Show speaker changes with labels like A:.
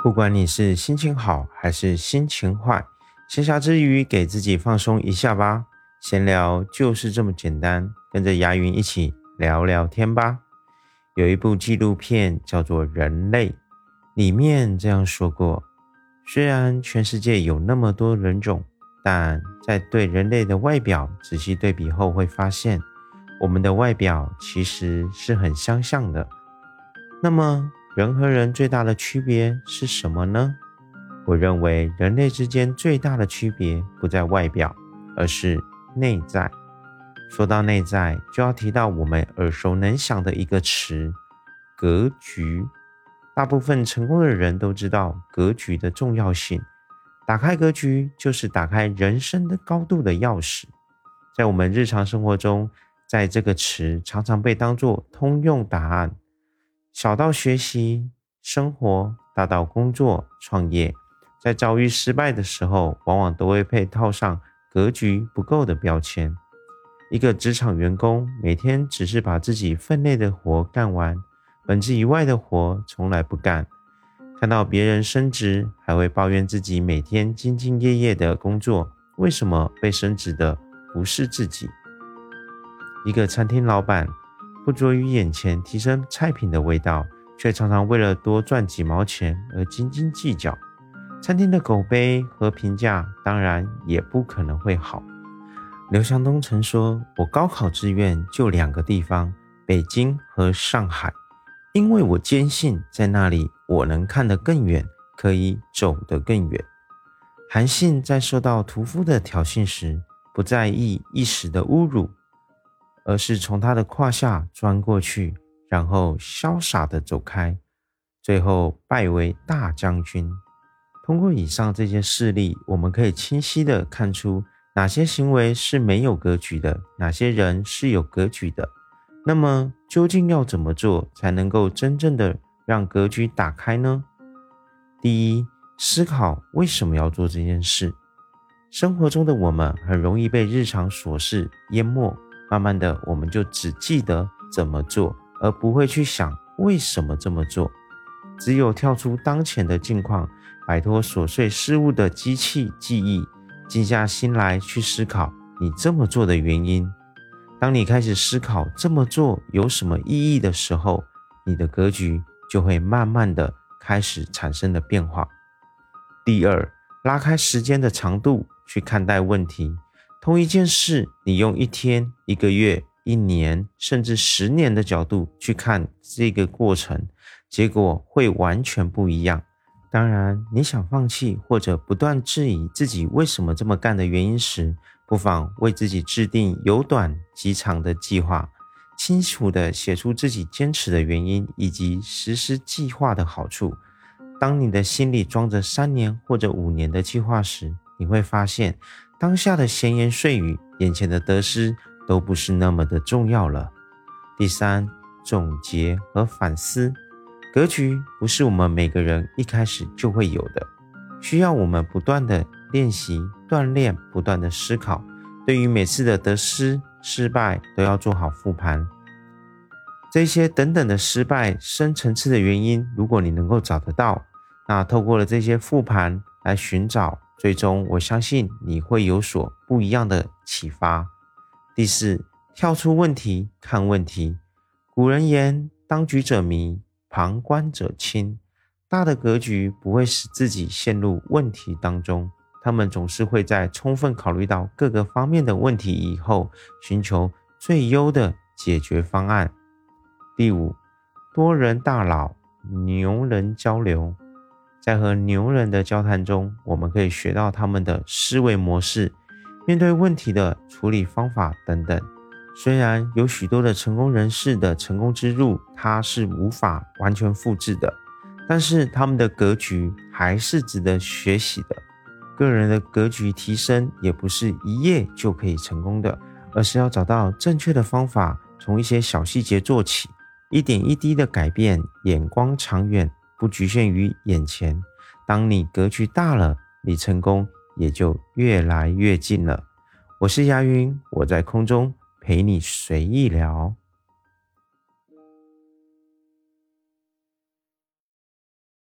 A: 不管你是心情好还是心情坏，闲暇之余给自己放松一下吧。闲聊就是这么简单，跟着牙云一起聊聊天吧。有一部纪录片叫做《人类》，里面这样说过：虽然全世界有那么多人种，但在对人类的外表仔细对比后，会发现我们的外表其实是很相像的。那么，人和人最大的区别是什么呢？我认为人类之间最大的区别不在外表，而是内在。说到内在，就要提到我们耳熟能详的一个词——格局。大部分成功的人都知道格局的重要性。打开格局，就是打开人生的高度的钥匙。在我们日常生活中，在这个词常常被当作通用答案。小到学习、生活，大到工作、创业，在遭遇失败的时候，往往都会被套上格局不够的标签。一个职场员工每天只是把自己分内的活干完，本职以外的活从来不干。看到别人升职，还会抱怨自己每天兢兢业业的工作，为什么被升职的不是自己？一个餐厅老板。不着于眼前提升菜品的味道，却常常为了多赚几毛钱而斤斤计较。餐厅的口碑和评价当然也不可能会好。刘强东曾说：“我高考志愿就两个地方，北京和上海，因为我坚信在那里我能看得更远，可以走得更远。”韩信在受到屠夫的挑衅时，不在意一时的侮辱。而是从他的胯下钻过去，然后潇洒地走开，最后拜为大将军。通过以上这些事例，我们可以清晰地看出哪些行为是没有格局的，哪些人是有格局的。那么，究竟要怎么做才能够真正的让格局打开呢？第一，思考为什么要做这件事。生活中的我们很容易被日常琐事淹没。慢慢的，我们就只记得怎么做，而不会去想为什么这么做。只有跳出当前的境况，摆脱琐碎事物的机器记忆，静下心来去思考你这么做的原因。当你开始思考这么做有什么意义的时候，你的格局就会慢慢的开始产生的变化。第二，拉开时间的长度去看待问题。同一件事，你用一天、一个月、一年，甚至十年的角度去看这个过程，结果会完全不一样。当然，你想放弃或者不断质疑自己为什么这么干的原因时，不妨为自己制定有短及长的计划，清楚地写出自己坚持的原因以及实施计划的好处。当你的心里装着三年或者五年的计划时，你会发现。当下的闲言碎语，眼前的得失都不是那么的重要了。第三，总结和反思，格局不是我们每个人一开始就会有的，需要我们不断的练习、锻炼、不断的思考。对于每次的得失、失败，都要做好复盘。这些等等的失败，深层次的原因，如果你能够找得到，那透过了这些复盘来寻找。最终，我相信你会有所不一样的启发。第四，跳出问题看问题。古人言：“当局者迷，旁观者清。”大的格局不会使自己陷入问题当中，他们总是会在充分考虑到各个方面的问题以后，寻求最优的解决方案。第五，多人大佬，牛人交流。在和牛人的交谈中，我们可以学到他们的思维模式、面对问题的处理方法等等。虽然有许多的成功人士的成功之路，他是无法完全复制的，但是他们的格局还是值得学习的。个人的格局提升也不是一夜就可以成功的，而是要找到正确的方法，从一些小细节做起，一点一滴的改变，眼光长远。不局限于眼前，当你格局大了，你成功也就越来越近了。我是亚云，我在空中陪你随意聊。